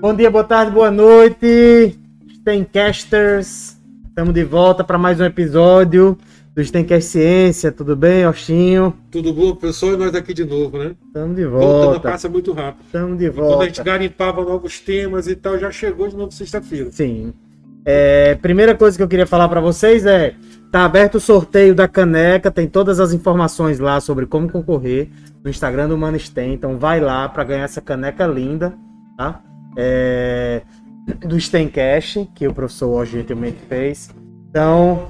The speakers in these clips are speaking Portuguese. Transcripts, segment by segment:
Bom dia, boa tarde, boa noite, Stencasters. Estamos de volta para mais um episódio do Stencast Ciência. Tudo bem, Ostinho? Tudo bom, professor? E nós aqui de novo, né? Estamos de Voltando volta. passa muito rápido. Estamos de E Quando a gente volta. garimpava novos temas e tal, já chegou de novo sexta-feira. Sim. É, primeira coisa que eu queria falar para vocês é: tá aberto o sorteio da caneca, tem todas as informações lá sobre como concorrer no Instagram do Manistem. Então vai lá para ganhar essa caneca linda, tá? É, do Stencast, que o professor hoje gentilmente fez. Então,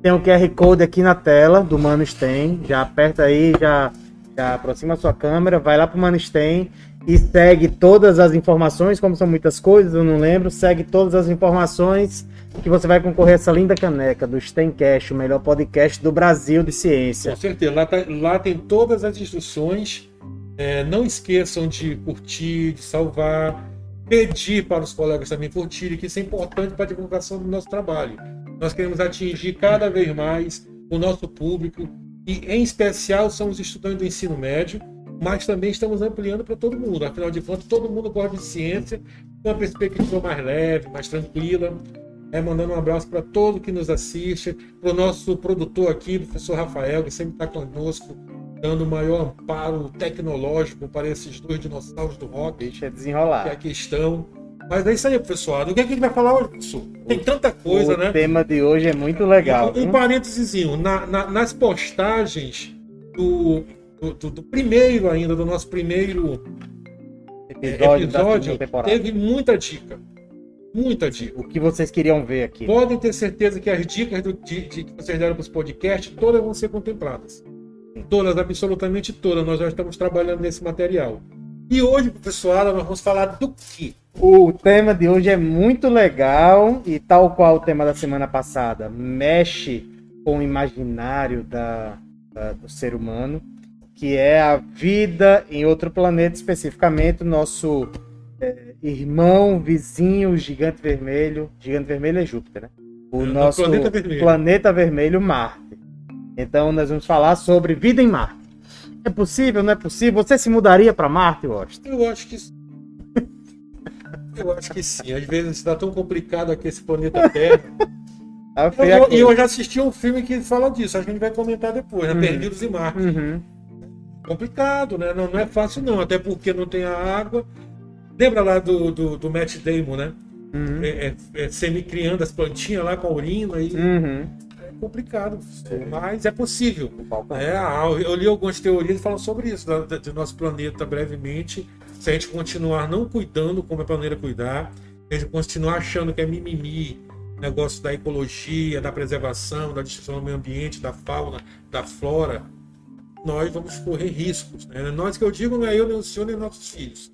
tem o QR Code aqui na tela do Mano Stem. Já aperta aí, já, já aproxima a sua câmera, vai lá pro Mano Stem e segue todas as informações, como são muitas coisas, eu não lembro, segue todas as informações que você vai concorrer a essa linda caneca do Stencast, o melhor podcast do Brasil de ciência. Com certeza. Lá, tá- lá tem todas as instruções. É, não esqueçam de curtir, de salvar, pedir para os colegas também curtirem, que isso é importante para a divulgação do nosso trabalho. Nós queremos atingir cada vez mais o nosso público, e em especial são os estudantes do ensino médio, mas também estamos ampliando para todo mundo. Afinal de contas, todo mundo gosta de ciência, com uma perspectiva mais leve, mais tranquila. É, mandando um abraço para todo que nos assiste, para o nosso produtor aqui, professor Rafael, que sempre está conosco, dando o maior amparo tecnológico para esses dois dinossauros do rock Deixa que desenrolar. aqui estão. Mas é isso aí, professor. O que, é que a gente vai falar hoje, professor? Tem tanta coisa, o né? tema de hoje é muito legal. Um, um parênteses, na, na- nas postagens do, do, do- primeiro ainda, do nosso primeiro é, episódio, episódio, teve muita dica. Muita dica. O que vocês queriam ver aqui? Podem ter certeza que as dicas do, de, de- que vocês deram para os podcasts, todas vão ser contempladas. Todas, absolutamente todas. Nós já estamos trabalhando nesse material. E hoje, professor, nós vamos falar do quê? O tema de hoje é muito legal e tal qual o tema da semana passada, mexe com o imaginário da, da- do ser humano, que é a vida em outro planeta, especificamente o nosso é, irmão, vizinho, gigante vermelho. Gigante vermelho é Júpiter, né? O É, nosso planeta vermelho. planeta vermelho, Marte. Então nós vamos falar sobre vida em Marte. É possível, não é possível? Você se mudaria para Marte, Washington? Eu acho que sim. Eu acho que sim. Às vezes está tão complicado aqui esse planeta Terra. Tá Eu- eu- E eu, já assisti um filme que fala disso. A gente vai comentar depois, né? Uhum. Perdidos em Marte. Uhum. Complicado, né? Não, não é fácil, não. Até porque não tem a água. Lembra lá do, do, do Matt Damon, né? Uhum. É, é, é semi-criando as plantinhas lá com a urina. E Uhum. É complicado, mas é possível. Balcão. É, ah, eu li algumas teorias que falam sobre isso, da- da- do nosso planeta brevemente. Se a gente continuar não cuidando como é planeta cuidar, se a gente continuar achando que é mimimi, negócio da ecologia, da preservação, da destruição do meio ambiente, da fauna, da flora, nós vamos correr riscos. Né? Nós que eu digo não é eu, nem o senhor, nem nossos filhos.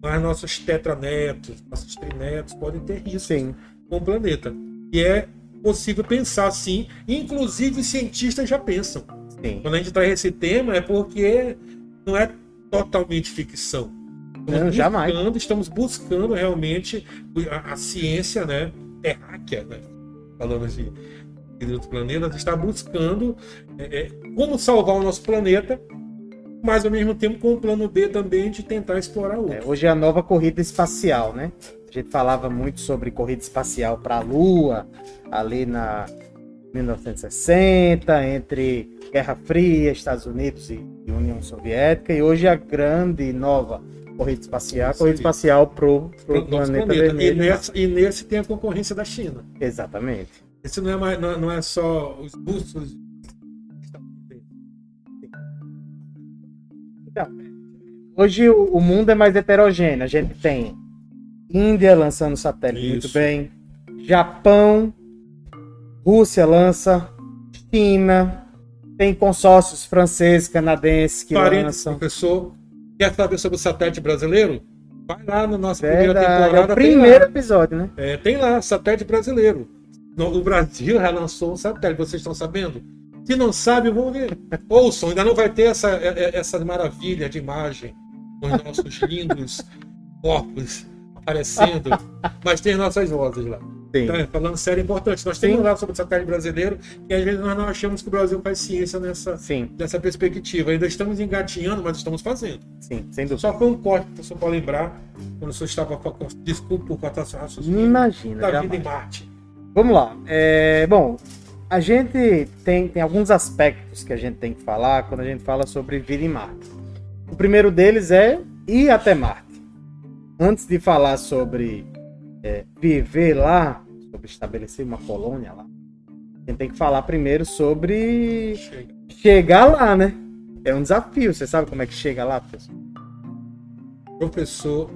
Mas nossos tetranetos, nossos trinetos podem ter riscos Sim. com o planeta. E é possível pensar assim, inclusive os cientistas já pensam. Sim. Quando a gente traz esse tema é porque não é totalmente ficção. Estamos Não, jamais. buscando- Estamos buscando realmente a, a ciência, né, terráquea, né, falando de, de outros planetas, está buscando é, é, como salvar o nosso planeta, mas ao mesmo tempo com o plano B também de tentar explorar outro. É, hoje é a nova corrida espacial, né? A gente falava muito sobre corrida espacial para a Lua, ali na 1960, entre Guerra Fria, Estados Unidos e e União Soviética, e hoje a grande e nova corrida espacial, a corrida espacial Pro nosso planeta, planeta. E, vermelho. nesse, e nesse tem a concorrência da China. Exatamente. Esse não é, mais, não, não é só os bustos. Hoje o, o mundo é mais heterogêneo. A gente tem Índia lançando satélite muito Isso. bem, Japão, Rússia lança, China, tem consórcios franceses, canadenses que Parênteses, lançam. professor. Quer saber sobre o satélite brasileiro? Vai lá na nossa primeira Verdade, é temporada. o tem primeiro episódio, né? É, tem lá, satélite brasileiro. No- O Brasil já lançou um satélite, vocês estão sabendo? Se não sabe, vão ver. Ouçam, ainda não vai ter essa, é- é- essa maravilha de imagem com os nossos lindos corpos aparecendo, mas tem nossas vozes lá. Sim. Então, falando sério, é importante. Nós temos Sim. lá sobre o satélite brasileiro e às vezes nós não achamos que o Brasil faz ciência nessa, Sim, dessa perspectiva. Ainda estamos engatinhando, mas estamos fazendo. sim, sem dúvida. Só foi um corte, professor, para lembrar, quando o senhor estava. Desculpa por cortar seu raciocínio. Imagina. Da jamais. vida em Marte. Vamos lá. É, bom, a gente tem, tem alguns aspectos que a gente tem que falar quando a gente fala sobre vida em Marte. O primeiro deles é ir até Marte. Antes de falar sobre é, viver lá, sobre estabelecer uma colônia lá, a gente tem que falar primeiro sobre Chega. chegar lá, né? É um desafio. Você sabe como é que chega lá, professor? Professor,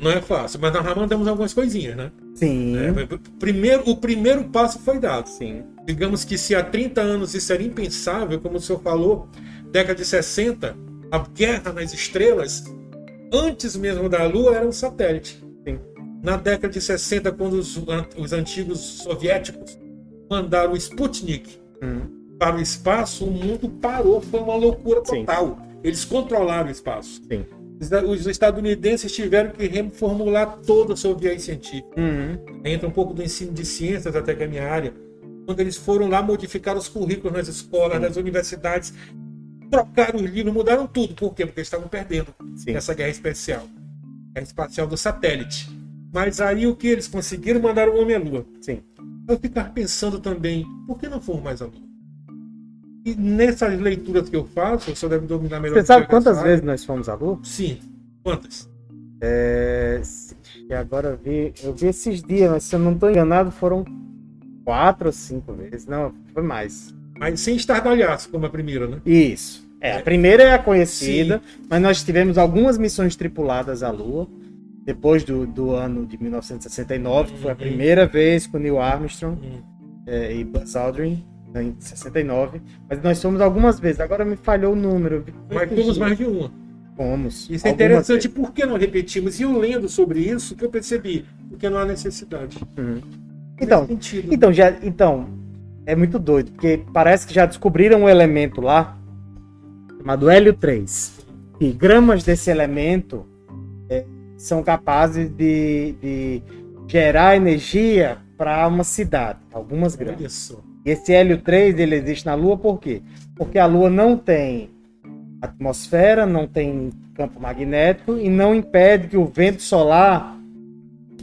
não é fácil, mas nós já mandamos algumas coisinhas, né? Sim. É, primeiro, o primeiro passo foi dado. Sim. Digamos que se há 30 anos isso era impensável, como o senhor falou, década de 60, a guerra nas estrelas, antes mesmo da Lua, era um satélite. Sim. Na década de 60, quando os, os antigos soviéticos mandaram o Sputnik Hum. para o espaço, o mundo parou, foi uma loucura Sim. total. Eles controlaram o espaço. Sim. Os estadunidenses tiveram que reformular toda a sua viagem científica Uhum. entra um pouco do ensino de ciências até que é a minha área, quando eles foram lá modificar os currículos nas escolas, Sim. nas universidades, trocaram os livros, mudaram tudo. Por quê? Porque eles estavam perdendo Sim. essa guerra espacial. Guerra espacial do satélite. Mas aí o que eles conseguiram? Mandaram o homem à Lua. Sim. Eu ficava pensando também, por que não fomos mais à Lua? E nessas leituras que eu faço, o senhor deve dominar melhor Você sabe quantas vezes nós fomos à Lua? Sim. Quantas? É, e agora eu vi, eu vi esses dias, mas se eu não estou enganado, foram quatro ou cinco vezes. Não, foi mais. Mas sem estardalhaço, como a primeira, né? Isso. É, a primeira é a conhecida, mas nós tivemos algumas missões tripuladas à Lua. Depois do, do ano de 1969, que foi a Uhum. primeira vez com Neil Armstrong Hum. é, e Buzz Aldrin, né, em 69. Mas nós fomos algumas vezes, agora me falhou o número. Mas fomos mais de uma. Fomos. Isso é interessante, vezes. por que não repetimos? E eu lendo sobre isso, que eu percebi, porque não há necessidade. Uhum. Então. Então, já, então, é muito doido, porque parece que já descobriram um elemento lá, chamado hélio 3. E gramas desse elemento é, são capazes de, de gerar energia para uma cidade, algumas gramas. E esse hélio 3 ele existe na Lua por quê? Porque a Lua não tem atmosfera, não tem campo magnético e não impede que o vento solar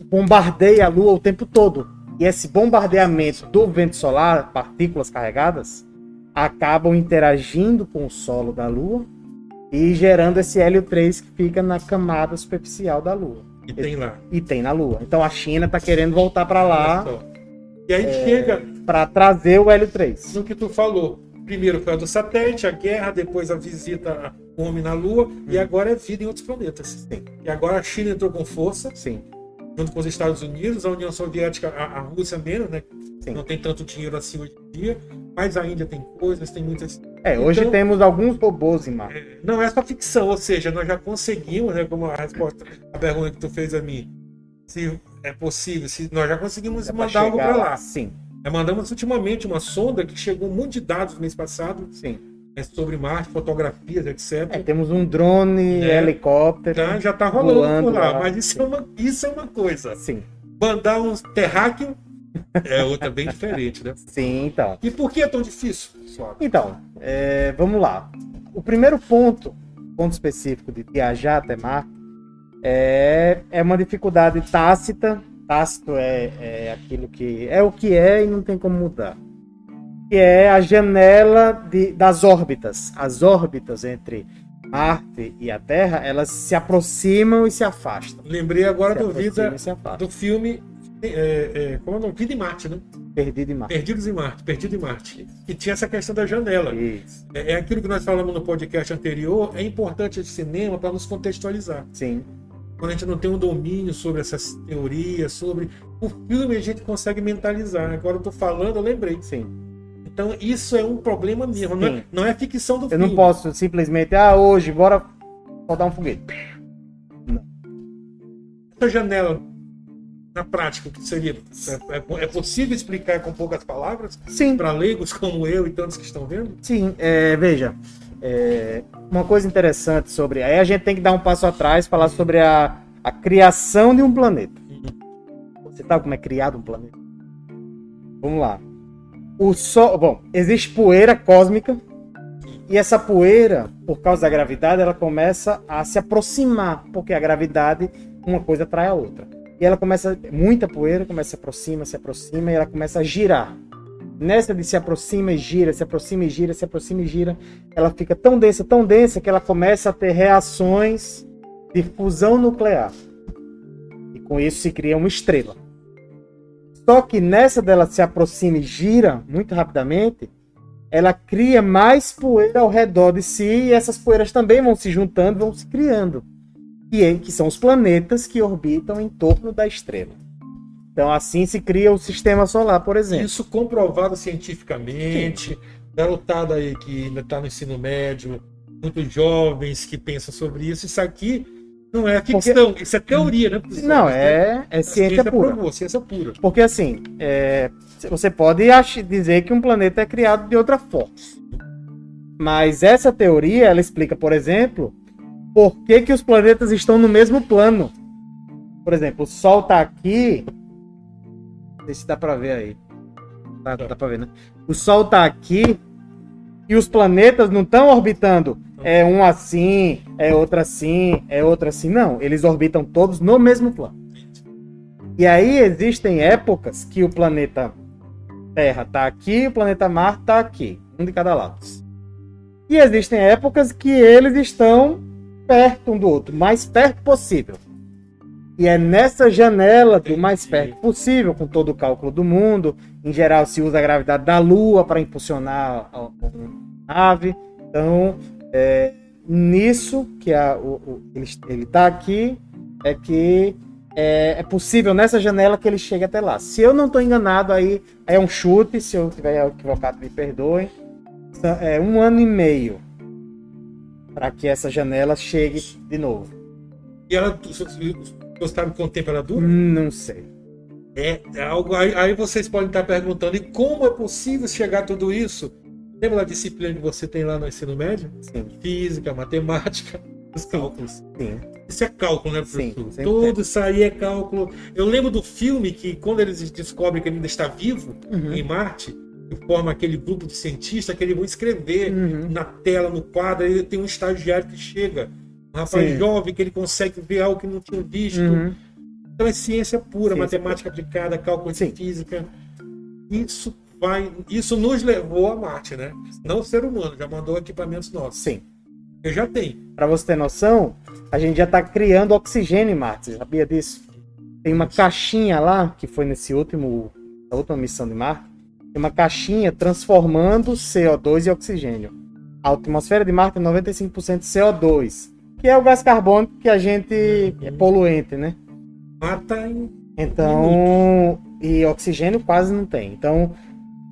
bombardeie a Lua o tempo todo. E esse bombardeamento do vento solar, partículas carregadas, acabam interagindo com o solo da Lua e gerando esse hélio 3 que fica na camada superficial da Lua. E tem lá. E tem na Lua. Então a China está querendo voltar para lá. E aí chega para trazer o hélio 3. no que tu falou. Primeiro foi a do satélite, a guerra, depois a visita ao homem na Lua, e agora é vida em outros planetas. Sim. E agora a China entrou com força, Sim. Junto com os Estados Unidos, a União Soviética, a, a Rússia menos, né? Sim. Não tem tanto dinheiro assim hoje em dia, mas a Índia tem coisas, tem muitas. É, hoje Então- temos alguns robôs em Marte. É, Não é só ficção, ou seja, nós já conseguimos, né, como a resposta, a pergunta que tu fez a mim, se é possível, se nós já conseguimos mandar algo para lá. Sim, Nós mandamos ultimamente uma sonda que chegou um monte de dados no mês passado sim. Né, sobre Marte, fotografias, etc. É, temos um drone, É. helicóptero. Tá, já tá rolando voando por lá, lá. mas isso é, uma, isso é uma coisa. Sim, Mandar um terráqueo é outra bem diferente, né? sim, então. E por que é tão difícil? Então, é, vamos lá. O primeiro ponto, ponto específico de viajar até Marte, é, é uma dificuldade tácita. Tácito é, é aquilo que é o que é e não tem como mudar. Que é a janela de, das órbitas. As órbitas entre Marte e a Terra, elas se aproximam e se afastam. Lembrei agora Se do, vida, do filme. É, é, como é o nome? Vida em Marte, né? Perdido em Marte. Perdidos em Marte, Perdido em Marte. Que tinha essa questão da janela. Isso. É, é aquilo que nós falamos no podcast anterior. É importante esse cinema para nos contextualizar. Sim. Quando a gente não tem um domínio sobre essas teorias, sobre. O filme a gente consegue mentalizar. Agora eu tô falando, eu lembrei. Sim. Então isso é um problema mesmo. Não é, não é ficção do Eu filme. não posso simplesmente, ah, hoje, bora rodar um foguete. Essa janela, na prática, o que seria? É, é- é possível explicar com poucas palavras Sim, para leigos como eu e tantos que estão vendo? sim. é, veja, é, uma coisa interessante sobre. Aí a gente tem que dar um passo atrás, falar sobre a, a criação de um planeta. Você sabe como é criado um planeta? Vamos lá. O Sol, bom, existe poeira cósmica e essa poeira, por causa da gravidade, ela começa a se aproximar, porque a gravidade uma coisa atrai a outra. E ela começa, muita poeira começa a se aproxima, se aproxima e ela começa a girar. Nessa de se aproxima e gira, se aproxima e gira, se aproxima e gira, ela fica tão densa, tão densa que ela começa a ter reações de fusão nuclear. E com isso se cria uma estrela. Só que nessa dela se aproxima e gira muito rapidamente, ela cria mais poeira ao redor de si e essas poeiras também vão se juntando, vão se criando. E é, que são os planetas que orbitam em torno da estrela. Então assim se cria o sistema solar, por exemplo. Isso comprovado cientificamente, garotada aí que ainda está no ensino médio, muitos jovens que pensam sobre isso, isso aqui não é ficção, Porque... isso é teoria, né? Professor? Não, é, é ciência, ciência pura. Provou, ciência pura. Porque assim, é, você pode dizer que um planeta é criado de outra forma. Mas essa teoria, ela explica, por exemplo, por que, que os planetas estão no mesmo plano. Por exemplo, o Sol está aqui. Não sei se dá para ver aí. Dá, dá para ver, né? O Sol está aqui e os planetas não estão orbitando é um assim, é outro assim, é outro assim. Não, eles orbitam todos no mesmo plano. E aí existem épocas que o planeta Terra está aqui e o planeta Marte está aqui, um de cada lado. E existem épocas que eles estão perto um do outro, mais perto possível. E é nessa janela do mais perto possível, com todo o cálculo do mundo. Em geral, se usa a gravidade da Lua para impulsionar a, nave. Então, é, nisso que a, o, o, ele está aqui, é que é, é, possível nessa janela que ele chegue até lá. Se eu não estou enganado, aí, é um chute. Se eu estiver equivocado, me perdoem. É um ano e meio para que essa janela chegue de novo. E ela, você sabe quanto tempo ela dura? Não sei. É, é algo. Aí, aí, vocês podem estar perguntando: e como é possível chegar a tudo isso? Lembra da disciplina que você tem lá no ensino médio? Sim. Física, matemática, os cálculos. Sim. Isso é cálculo, né, professor? Sim, Tudo isso aí é cálculo. Eu lembro do filme que, quando eles descobrem que ele ainda está vivo uhum. em Marte, forma aquele grupo de cientistas que eles vão escrever uhum. na tela, no quadro. Aí tem um estagiário que chega, um rapaz Sim. jovem, que ele consegue ver algo que não tinha visto. Uhum. Então é ciência pura, ciência matemática pura. aplicada, cálculo Sim. de física. Isso vai. Isso nos levou a Marte, né? Não o ser humano, já mandou equipamentos nossos. Sim. Eu já tenho. Para você ter noção, a gente já está criando oxigênio em Marte. Você sabia disso? Tem uma caixinha lá, que foi nesse último, a última missão de Marte tem uma caixinha transformando CO2 em oxigênio. A atmosfera de Marte é 95% CO2, que é o gás carbônico que a gente é poluente, né? Mata em então, e oxigênio quase não tem. Então,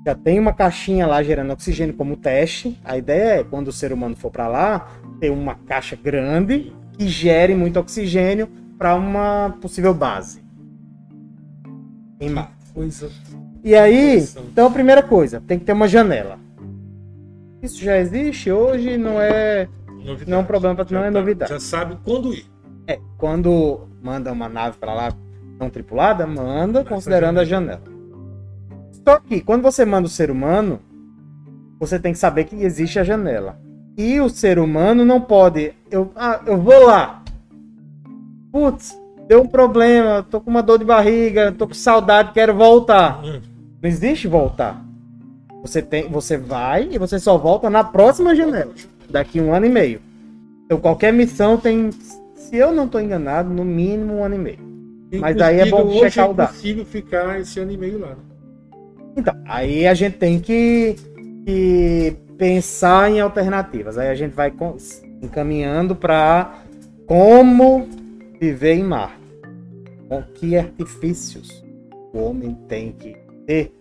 já tem uma caixinha lá gerando oxigênio como teste. A ideia é, quando o ser humano for para lá, ter uma caixa grande que gere muito oxigênio para uma possível base. Em Marte. Coisa e aí, então a primeira coisa, tem que ter uma janela. Isso já existe hoje, não é novidade. não é um problema não é tá, novidade. Já sabe quando ir. É, quando manda uma nave para lá não tripulada, manda Mas considerando a janela. Só que quando você manda o ser humano, você tem que saber que existe a janela. E o ser humano não pode, eu, ah, eu vou lá. Putz, deu um problema, tô com uma dor de barriga, tô com saudade, quero voltar. Hum. Não existe voltar. Você, tem, você vai e você só volta na próxima janela, daqui um ano e meio. Então qualquer missão tem, se eu não estou enganado, no mínimo um ano e meio. Mas aí é bom checar o dado. É possível ficar esse ano e meio lá. Né? Então, aí a gente tem que, que pensar em alternativas. Aí a gente vai encaminhando para como viver em Marte. Com que artifícios o homem tem que ter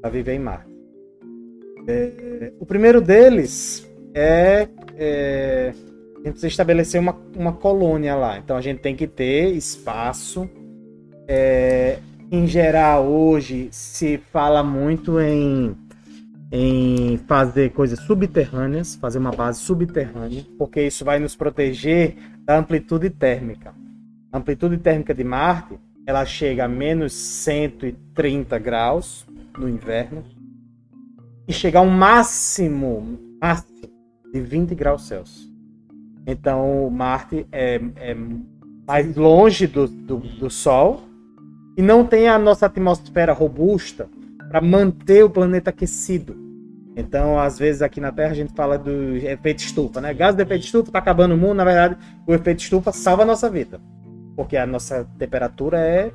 para viver em Marte. É, o primeiro deles é, é a gente precisa estabelecer uma, uma colônia lá. Então a gente tem que ter espaço. É, em geral, hoje se fala muito em, em fazer coisas subterrâneas, fazer uma base subterrânea, porque isso vai nos proteger da amplitude térmica. A amplitude térmica de Marte, ela chega a menos 130 graus no inverno e chega a um máximo, máximo de 20 graus Celsius. Então, Marte é, é mais longe do, do, do Sol e não tem a nossa atmosfera robusta para manter o planeta aquecido. Então, às vezes aqui na Terra a gente fala do efeito estufa, né? Gás do efeito estufa está acabando o mundo, na verdade, o efeito estufa salva a nossa vida. Porque a nossa temperatura é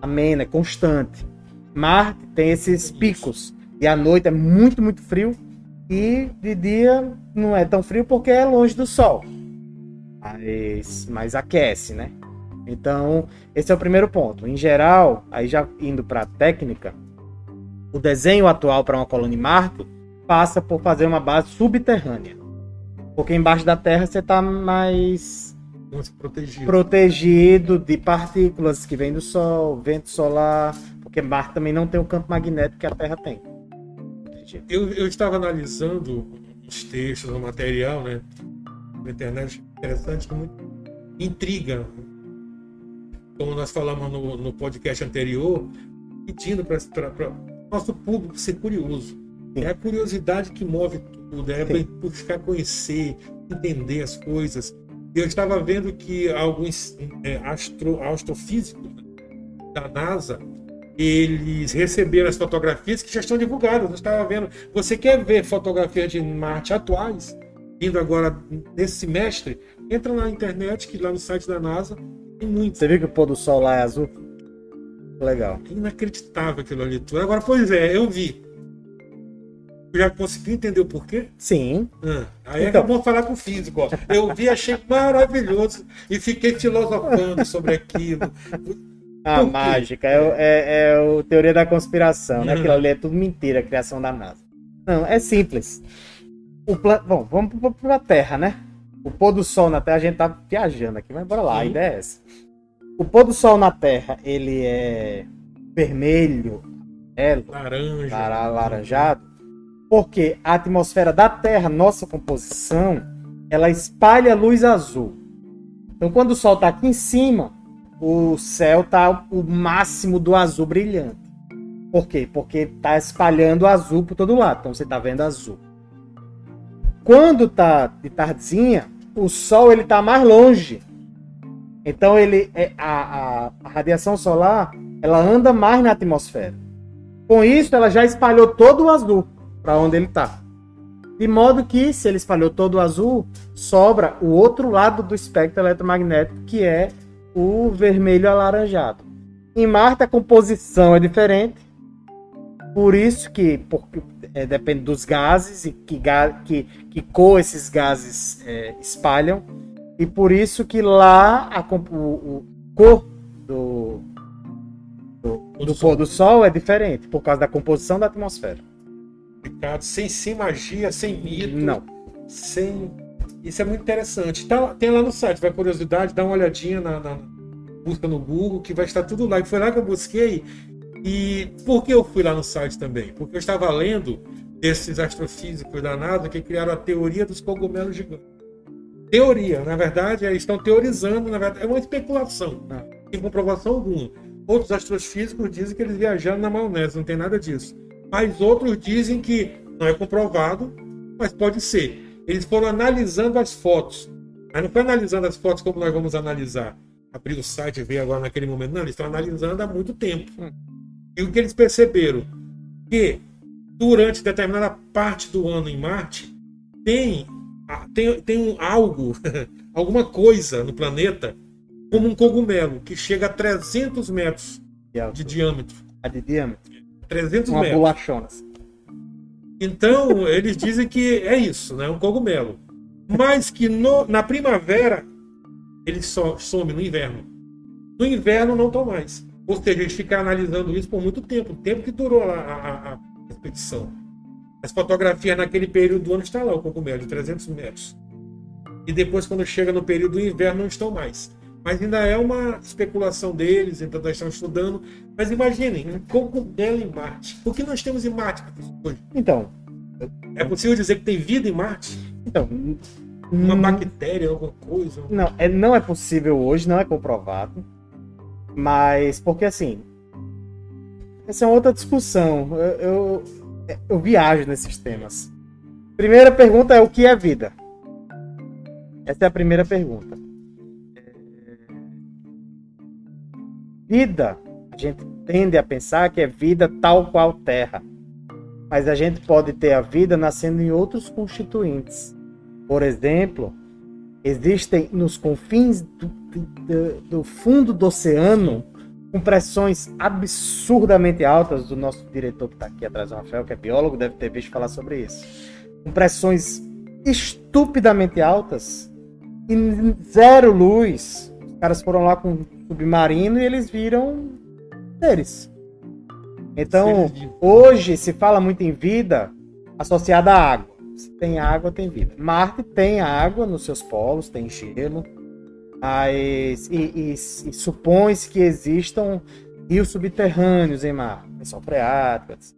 amena, é constante. Marte tem esses picos e à noite é muito, muito frio e de dia não é tão frio porque é longe do sol. Mas, mas aquece, né? Então, esse é o primeiro ponto. Em geral, aí já indo para a técnica, o desenho atual para uma colônia em Marte passa por fazer uma base subterrânea. Porque embaixo da Terra você está mais protegido. protegido de partículas que vêm do Sol, vento solar, porque Marte também não tem o campo magnético que a Terra tem. Eu, eu estava analisando os textos, o material, né? Na internet, interessante, muito intriga. Como nós falamos no, no podcast anterior, pedindo para nosso público ser curioso. Sim. É a curiosidade que move tudo, é Sim. buscar conhecer, entender as coisas. Eu estava vendo que alguns é, astro, astrofísicos da NASA eles receberam as fotografias que já estão divulgadas. Eu estava vendo. Você quer ver fotografias de Marte atuais, indo agora nesse semestre? Entra na internet, que lá no site da NASA tem muito. Você viu que o pôr do sol lá é azul? Legal. Inacreditável aquilo ali tudo. Agora, pois é, eu vi. Já consegui entender o porquê? Sim. Ah, aí então. é que eu vou falar com o físico. Ó. Eu vi, achei maravilhoso e fiquei filosofando sobre aquilo. A mágica, é, é, é o teoria da conspiração, né? Uhum. Aquilo ali é tudo mentira, a criação da NASA. Não, é simples. O plan... Bom, vamos para a Terra, né? O pôr do sol na Terra, a gente tá viajando aqui, mas bora lá, a ideia é essa. O pôr do sol na Terra, ele é vermelho, é laranja, laranjado, porque a atmosfera da Terra, nossa composição, ela espalha luz azul. Então, quando o sol está aqui em cima, o céu tá o máximo do azul brilhante. Por quê? Porque tá espalhando azul por todo lado. Então você tá vendo azul. Quando tá de tardezinha, o sol ele tá mais longe. Então ele é, a, a, a radiação solar ela anda mais na atmosfera. Com isso, ela já espalhou todo o azul para onde ele está. De modo que, se ele espalhou todo o azul, sobra o outro lado do espectro eletromagnético, que é o vermelho alaranjado. Em Marte, a composição é diferente. Por isso que é, depende dos gases e que, que, que cor esses gases é, espalham e por isso que lá a, o, o cor do, do, do pôr do sol é diferente, por causa da composição da atmosfera. Ricardo, sem, sem magia, sem mito. Não. Sem. Isso é muito interessante. Tá, tem lá no site, vai curiosidade, dá uma olhadinha na, na busca no Google, que vai estar tudo lá. E foi lá que eu busquei. E por que eu fui lá no site também? Porque eu estava lendo desses astrofísicos da NASA que criaram a teoria dos cogumelos gigantes teoria. Na verdade, eles estão teorizando, na verdade, é uma especulação. Não tem comprovação alguma. Outros astrofísicos dizem que eles viajaram na maionese, não tem nada disso. Mas outros dizem que não é comprovado, mas pode ser. Eles foram analisando as fotos. Mas não foi analisando as fotos como nós vamos analisar. Abrir o site e ver agora naquele momento. Não, eles estão analisando há muito tempo. E o que eles perceberam? Que durante determinada parte do ano em Marte, tem ah, tem, tem algo, alguma coisa no planeta, como um cogumelo, que chega a 300 metros de diâmetro. A de diâmetro? 300 Uma metros. Bolachonas. Então, eles dizem que é isso, né? um cogumelo. Mas que no, na primavera, ele so, some no inverno. No inverno, não estão mais. Ou seja, eles ficaram analisando isso por muito tempo, o tempo que durou a, a, a expedição. As fotografias naquele período do ano está lá o cogumelo, de 300 metros. E depois, quando chega no período do inverno, não estão mais. Mas ainda é uma especulação deles, então nós estamos estudando. Mas imaginem, um cogumelo em Marte. O que nós temos em Marte, professor? Então. É possível dizer que tem vida em Marte? Então, Uma Hum, bactéria, alguma coisa? Não, é, não é possível hoje, não é comprovado. Mas, porque assim. Essa é outra discussão. Eu, eu, eu viajo nesses temas. Primeira pergunta é: o que é vida? Essa é a primeira pergunta. Vida, a gente tende a pensar que é vida tal qual terra. Mas a gente pode ter a vida nascendo em outros constituintes. Por exemplo, existem nos confins do, do, do fundo do oceano com pressões absurdamente altas. O nosso diretor que está aqui atrás, o Rafael, que é biólogo, deve ter visto falar sobre isso. Com pressões estupidamente altas e zero luz. Os caras foram lá com um submarino e eles viram seres. Então, hoje se fala muito em vida associada à água. Se tem água, tem vida. Marte tem água nos seus polos, tem gelo, mas e, e- e supõe-se que existam rios subterrâneos em Marte, lençol freático, etc.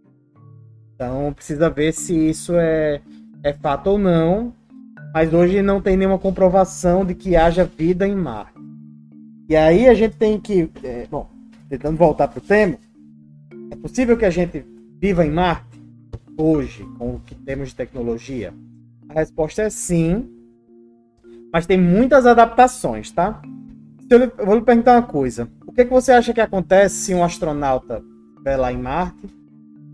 Então precisa ver se isso é, é fato ou não. Mas hoje não tem nenhuma comprovação de que haja vida em Marte. E aí a gente tem que, é, bom, tentando voltar para o tema, é possível que a gente viva em Marte hoje, com o que temos de tecnologia? A resposta é sim, mas tem muitas adaptações, tá? Eu, lhe- eu vou lhe perguntar uma coisa. O que, que você acha que acontece se um astronauta estiver lá em Marte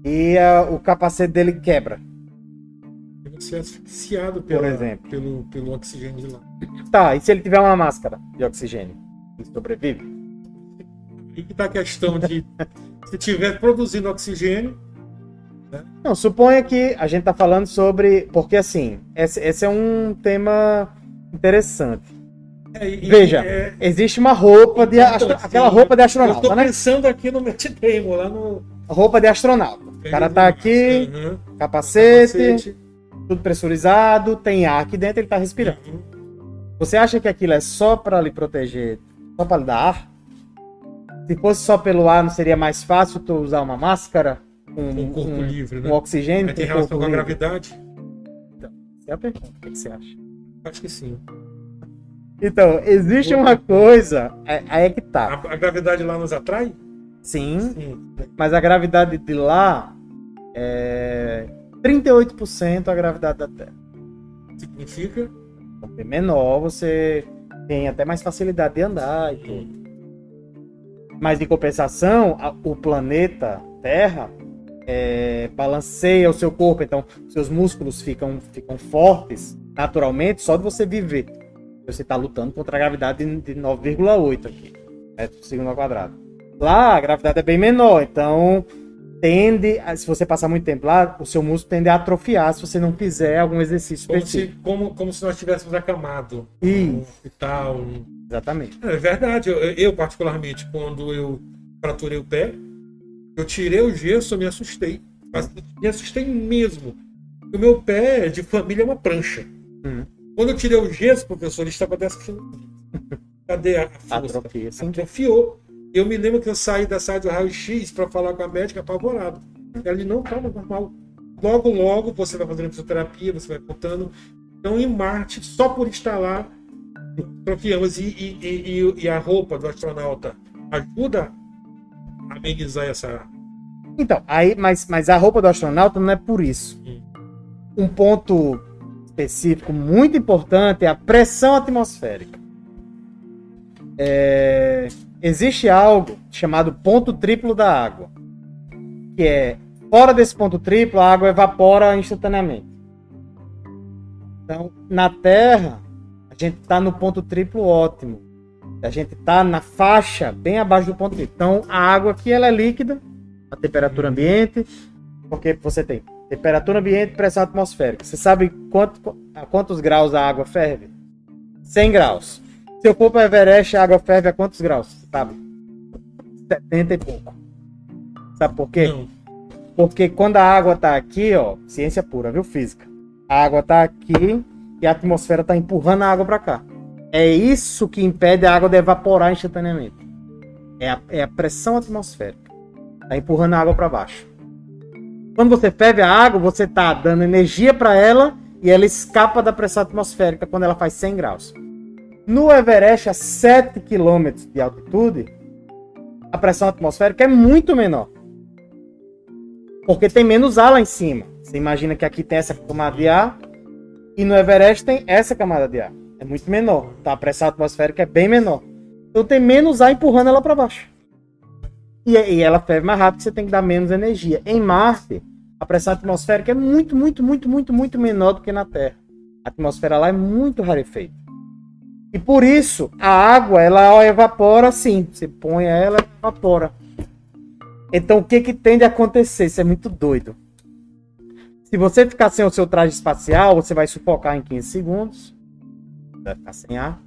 e ah, o capacete dele quebra? Você é asfixiado pela, exemplo. Pelo, pelo oxigênio de lá. Tá, e se ele tiver uma máscara de oxigênio? Ele sobrevive? Aí que tá a questão de se tiver produzindo oxigênio, Não, suponha que a gente tá falando sobre. Porque assim, esse, esse é um tema interessante. é, e- Veja, é, Existe uma roupa de. Então, astro- Aquela roupa de eu astronauta, tô né? pensando aqui no Matt Damon, lá no. Roupa de astronauta. O cara tá aqui, Uhum, capacete, capacete. tudo pressurizado, tem ar aqui dentro, ele tá respirando. Uhum. Você acha que aquilo é só pra lhe proteger, só pra lhe dar ar? Se fosse só pelo ar, não seria mais fácil tu usar uma máscara com Com o corpo um, livre, né? um oxigênio? Mas tem com relação com a livre? gravidade? Essa é a pergunta. O que você acha? Acho que sim. Então, existe uma coisa. é- Aí é que A, tá. a gravidade lá nos atrai? Sim, Sim. mas a gravidade de lá é 38% a gravidade da Terra. Significa? Bem menor, você tem até mais facilidade de andar e tudo. Mas em compensação, a- o planeta Terra é, balanceia o seu corpo, então seus músculos ficam, ficam fortes naturalmente só de você viver. Você está lutando contra a gravidade de de 9,8 aqui, metros por segundo ao quadrado. Lá a gravidade é bem menor, então tende, a- se você passar muito tempo lá, o seu músculo tende a atrofiar se você não fizer algum exercício Como específico. se, como, como se nós estivéssemos acamados Isso. hospital. no- Exatamente. É verdade. Eu, eu, particularmente, quando eu fraturei o pé, eu tirei o gesso, eu me assustei. Mas me assustei mesmo. O meu pé de família é uma prancha. Uhum. Quando eu tirei o gesso, professor, ele estava dessa Cadê a força? Atrofia, sim. Atrofiou. Eu me lembro que eu saí da sala do raio-x para falar com a médica apavorado. Ela não, calma, normal. Logo, logo, você vai fazendo fisioterapia, você vai contando. Então, em Marte, só por estar lá, atrofiamos. E, e, e, e a roupa do astronauta ajuda a amenizar essa... Então, aí, mas, mas a roupa do astronauta não é por isso. Hum. Um ponto específico muito importante é a pressão atmosférica. É, existe algo chamado ponto triplo da água, que é fora desse ponto triplo a água evapora instantaneamente. Então, na Terra, a gente está no ponto triplo ótimo. A gente está na faixa bem abaixo do ponto triplo. Então, a água aqui ela é líquida, a temperatura ambiente, porque você tem temperatura ambiente e pressão atmosférica. Você sabe quanto, a quantos graus a água ferve? 100 graus. Se eu for para Everest, a água ferve a quantos graus? Você Sabe? 70 e pouco. Sabe por quê? Não. Porque quando a água tá aqui, ó, ciência pura, viu, física? A água tá aqui e a atmosfera tá empurrando a água para cá. É isso que impede a água de evaporar instantaneamente. É a, é a pressão atmosférica. Tá empurrando a água para baixo. Quando você ferve a água, você tá dando energia para ela e ela escapa da pressão atmosférica quando ela faz 100 graus. No Everest, a 7 km de altitude, a pressão atmosférica é muito menor. Porque tem menos ar lá em cima. Você imagina que aqui tem essa camada de ar e no Everest tem essa camada de ar. É muito menor. Então a pressão atmosférica é bem menor. Então tem menos ar empurrando ela para baixo. E, e ela ferve mais rápido, você tem que dar menos energia. Em Marte, a pressão atmosférica é muito, muito, muito, muito, muito menor do que na Terra. A atmosfera lá é muito rarefeita. E por isso, a água, ela evapora sim. Você põe ela, evapora. Então, o que que tende a acontecer? Isso é muito doido. Se você ficar sem o seu traje espacial, você vai sufocar em 15 segundos. Vai ficar sem ar.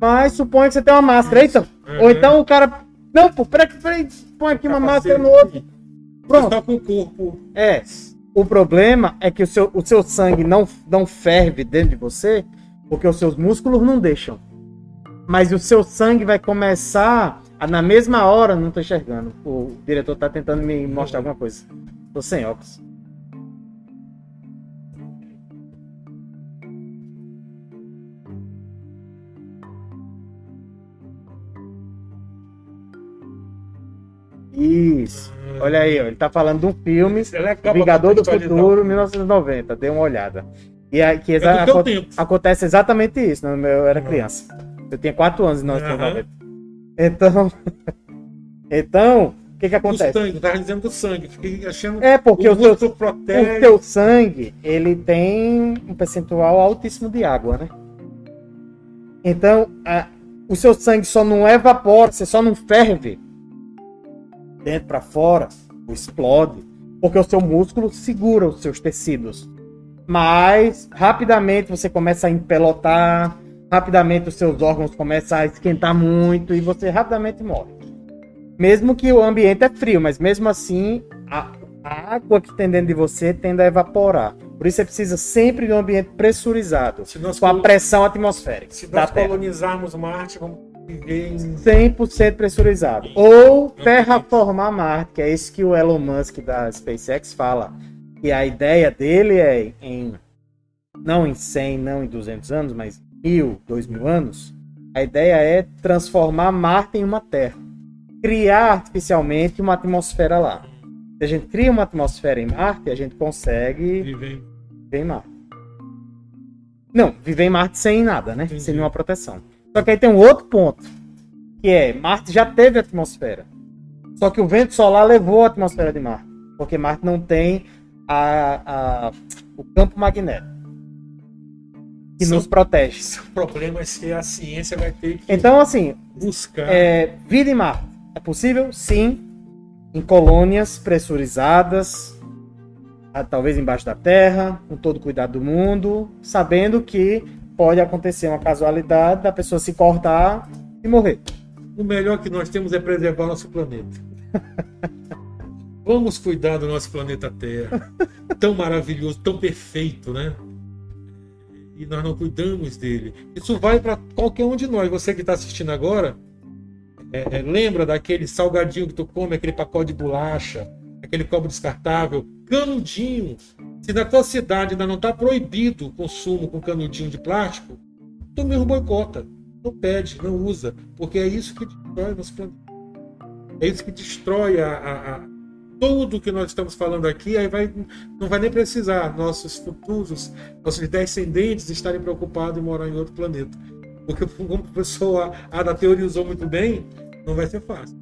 Mas suponha que você tem uma máscara. Eita! Uhum. Ou então o cara. Não, pô, peraí, peraí, põe aqui uma máscara no outro. Pronto. Só com o corpo. É. O problema é que o seu, o seu sangue não, não ferve dentro de você porque os seus músculos não deixam. Mas o seu sangue vai começar a, na mesma hora, não tô enxergando. O diretor tá tentando me mostrar alguma coisa. Tô sem óculos. Isso. Olha aí, ó, ele tá falando de um filme é Vingador do. Futuro, 1990. Dê uma olhada. E aí, que exa- É do teu aco- acontece exatamente isso. né? Eu era criança. Eu tinha 4 anos em 1990. Então, então, o que que O acontece? sangue, tava dizendo do sangue. Fiquei achando É porque o o seu, músculo o protege. teu sangue, ele tem um percentual altíssimo de água, né? Então, a- o seu sangue só não evapora, você só não ferve dentro para fora, explode, porque o seu músculo segura os seus tecidos. Mas rapidamente você começa a empelotar, rapidamente os seus órgãos começam a esquentar muito e você rapidamente morre. Mesmo que o ambiente é frio, mas mesmo assim a, a água que tem dentro de você tende a evaporar. Por isso você precisa sempre de um ambiente pressurizado, Se nós, com a pressão atmosférica se nós colonizarmos Marte, vamos. 100% pressurizado. Ou terraformar Marte, que é isso que o Elon Musk da SpaceX fala. E a ideia dele é em não em 100, não em 200 anos, mas mil, dois mil anos. A ideia é transformar Marte em uma Terra. Criar artificialmente uma atmosfera lá. Se a gente cria uma atmosfera em Marte, a gente consegue viver em- viver em Marte. Não, viver em Marte sem nada, né? Entendi. Sem nenhuma proteção. Só que aí tem um outro ponto, que é Marte já teve atmosfera. Só que o vento solar levou a atmosfera de Marte, porque Marte não tem a, a- o campo magnético que São- nos protege. O problema é se a ciência vai ter que Então, assim, buscar. é, vida em Marte é possível? Sim. Em colônias pressurizadas, talvez embaixo da terra, com todo o cuidado do mundo, sabendo que pode acontecer uma casualidade da pessoa se cortar e morrer. O melhor que nós temos é preservar nosso planeta. Vamos cuidar do nosso planeta Terra. Tão maravilhoso, tão perfeito, né? E nós não cuidamos dele. Isso vai para qualquer um de nós. Você que está assistindo agora, é, é, lembra daquele salgadinho que tu come, aquele pacote de bolacha, aquele copo descartável, canudinho. Se na tua cidade ainda não está proibido o consumo com canudinho de plástico, tu mesmo boicota. Não pede, não usa, porque é isso que destrói nosso planeta. É isso que destrói a, a- a- tudo que nós estamos falando aqui. Aí vai, não vai nem precisar nossos futuros, nossos descendentes estarem preocupados em morar em outro planeta. Porque, como o professor Ada teorizou muito bem, não vai ser fácil.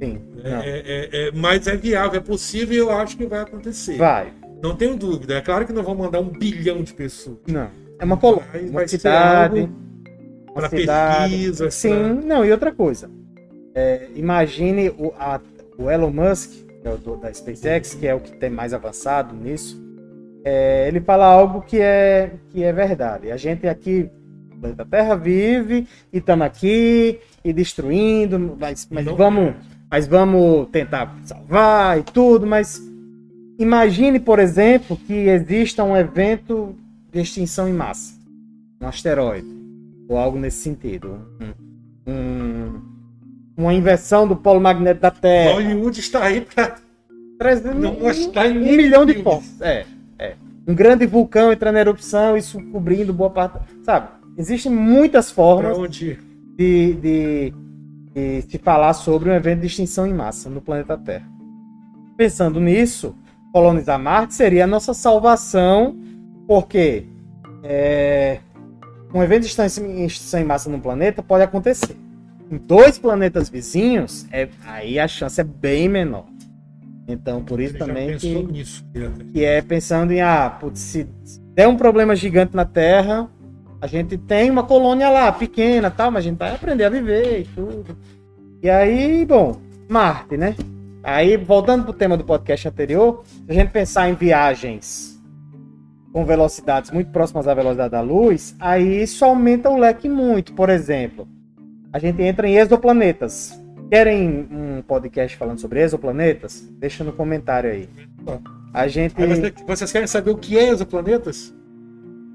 Sim. É, é- é- é- mas é viável, é possível e eu acho que vai acontecer. Vai. Não tenho dúvida. É claro que não vão mandar um bilhão de pessoas. Não. É uma colônia, uma cidade. para pesquisa. Sim, pra- não, e outra coisa. É, imagine o, a- o Elon Musk, que é o do- da SpaceX, que é o que tem mais avançado nisso. é, ele fala algo que é, que é verdade. A gente aqui, planeta Terra, vive e estamos aqui e destruindo, mas, mas, vamos, mas vamos tentar salvar e tudo, mas imagine, por exemplo, que exista um evento de extinção em massa. Um asteroide ou algo nesse sentido. Um- um- uma inversão do polo magnético da Terra. Hollywood está aí para 300, não mostrar em um milhão de pontos. É, é. um grande vulcão entrando em erupção, isso cobrindo boa parte. Sabe? Existem muitas formas de, de, de se falar sobre um evento de extinção em massa no planeta Terra. Pensando nisso, colonizar Marte seria a nossa salvação, porque é, um evento de extinção em massa no planeta pode acontecer. Em dois planetas vizinhos, é, aí a chance é bem menor. Então, por isso também que, nisso, que é pensando em, ah, putz, se der um problema gigante na Terra, a gente tem uma colônia lá, pequena tal, mas a gente vai aprender a viver e tudo. E aí, bom, Marte, né? Aí, voltando pro tema do podcast anterior, se a gente pensar em viagens com velocidades muito próximas à velocidade da luz, aí isso aumenta o leque muito. Por exemplo, a gente entra em exoplanetas. Querem um podcast falando sobre exoplanetas? Deixa no comentário aí. A gente. Você, vocês querem saber o que é exoplanetas?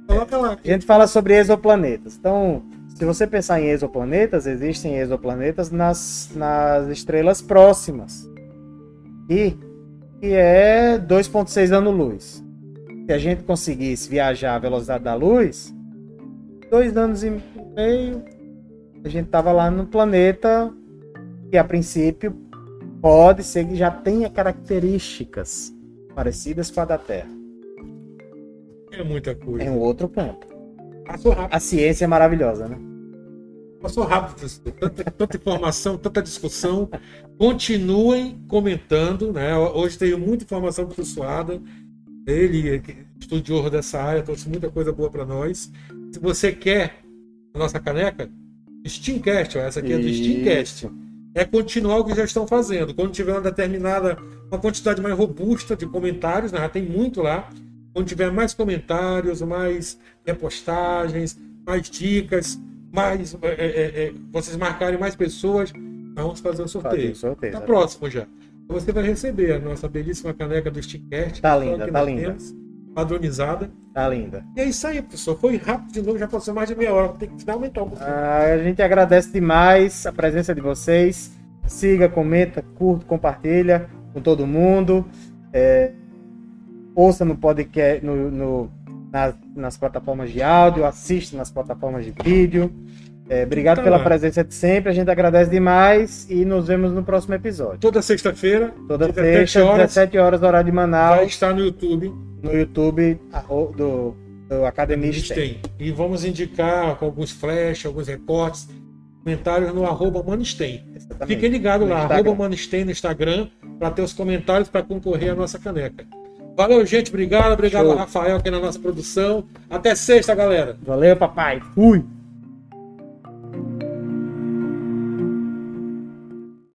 Coloca lá. A gente fala sobre exoplanetas. Então, se você pensar em exoplanetas, existem exoplanetas nas, nas estrelas próximas. E que é 2,6 anos-luz. Se a gente conseguisse viajar à velocidade da luz, dois anos e meio, a gente tava lá no planeta que a princípio pode ser que já tenha características parecidas com a da Terra. É muita coisa. É um outro rápido. A ciência é maravilhosa, né? Passou rápido. Tanta, tanta informação, tanta discussão. Continuem comentando, né? Hoje tenho muita informação Suada. Ele, estudioso dessa área, trouxe muita coisa boa para nós. Se você quer a nossa caneca, Steamcast, ó, essa aqui é do Steamcast é continuar o que já estão fazendo. Quando tiver uma determinada, uma quantidade mais robusta de comentários, né, já tem muito lá. Quando tiver mais comentários, mais repostagens, mais dicas, mais é, é, é, vocês marcarem mais pessoas, vamos fazer o sorteio. sorteio tá próximo já. Você vai receber a nossa belíssima caneca do Stickcast. Tá linda, tá linda. Temos, padronizada. Tá linda. E é isso aí, professor. Foi rápido de novo, já passou mais de meia hora. Tem que aumentar um. Ah, a gente agradece demais a presença de vocês. Siga, comenta, curta, compartilha com todo mundo. É, ouça no podcast, no, no nas, nas, plataformas de áudio, assista nas plataformas de vídeo. É, obrigado então, pela é. presença de sempre, a gente agradece demais e nos vemos no próximo episódio. Toda sexta-feira, toda sexta, horas, 17 horas, horário de Manaus. Vai estar no YouTube. No YouTube do, do Academia tem. E vamos indicar com alguns flash, alguns recortes, comentários no arroba Manistem. Fiquem ligados lá, arroba Manistem no Instagram, para ter os comentários para concorrer à nossa caneca. Valeu, gente. Obrigado. Obrigado Show. Rafael aqui na nossa produção. Até sexta, galera. Valeu, papai. Fui.